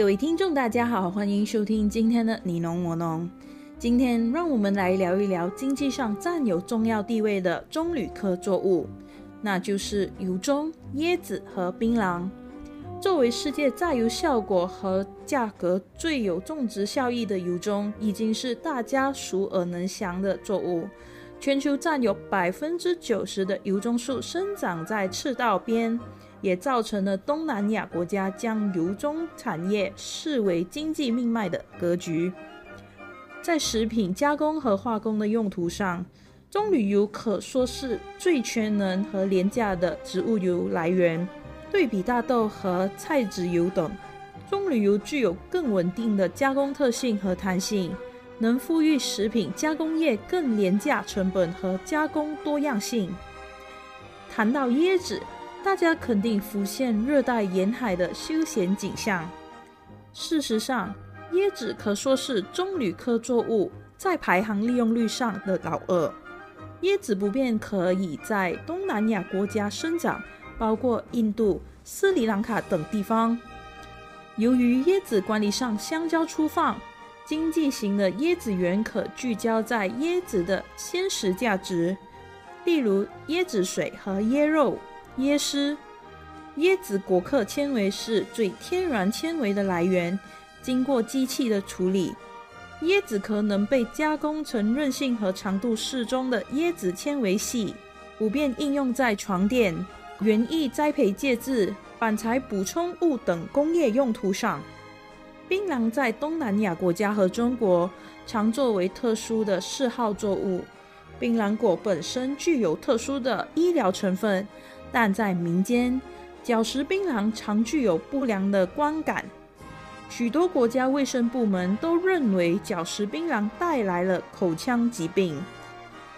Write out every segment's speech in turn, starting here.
各位听众，大家好，欢迎收听今天的你侬我侬。今天让我们来聊一聊经济上占有重要地位的棕榈科作物，那就是油棕、椰子和槟榔。作为世界榨油效果和价格最有种植效益的油棕，已经是大家熟耳能详的作物。全球占有百分之九十的油棕树生长在赤道边，也造成了东南亚国家将油棕产业视为经济命脉的格局。在食品加工和化工的用途上，棕榈油可说是最全能和廉价的植物油来源。对比大豆和菜籽油等，棕榈油具有更稳定的加工特性和弹性，能赋予食品加工业更廉价成本和加工多样性。谈到椰子，大家肯定浮现热带沿海的休闲景象。事实上，椰子可说是棕榈科作物在排行利用率上的老二。椰子普遍可以在东南亚国家生长。包括印度、斯里兰卡等地方。由于椰子管理上相较粗放，经济型的椰子园可聚焦在椰子的鲜食价值，例如椰子水和椰肉、椰丝。椰子果壳纤维是最天然纤维的来源，经过机器的处理，椰子壳能被加工成韧性和长度适中的椰子纤维细，普遍应用在床垫。园艺栽培介质、板材补充物等工业用途上，槟榔在东南亚国家和中国常作为特殊的嗜好作物。槟榔果本身具有特殊的医疗成分，但在民间，嚼食槟榔常具有不良的观感。许多国家卫生部门都认为嚼食槟榔带来了口腔疾病。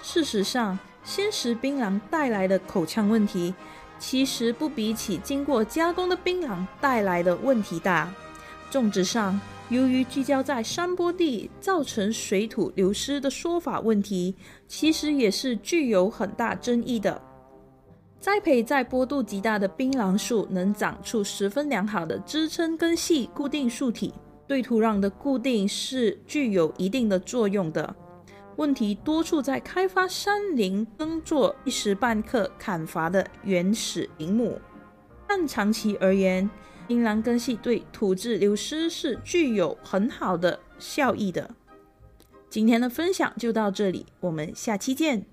事实上，鲜食槟榔带来的口腔问题，其实不比起经过加工的槟榔带来的问题大。种植上，由于聚焦在山坡地造成水土流失的说法问题，其实也是具有很大争议的。栽培在坡度极大的槟榔树能长出十分良好的支撑根系，固定树体，对土壤的固定是具有一定的作用的。问题多处在开发山林耕作一时半刻砍伐的原始林木，但长期而言，槟榔根系对土质流失是具有很好的效益的。今天的分享就到这里，我们下期见。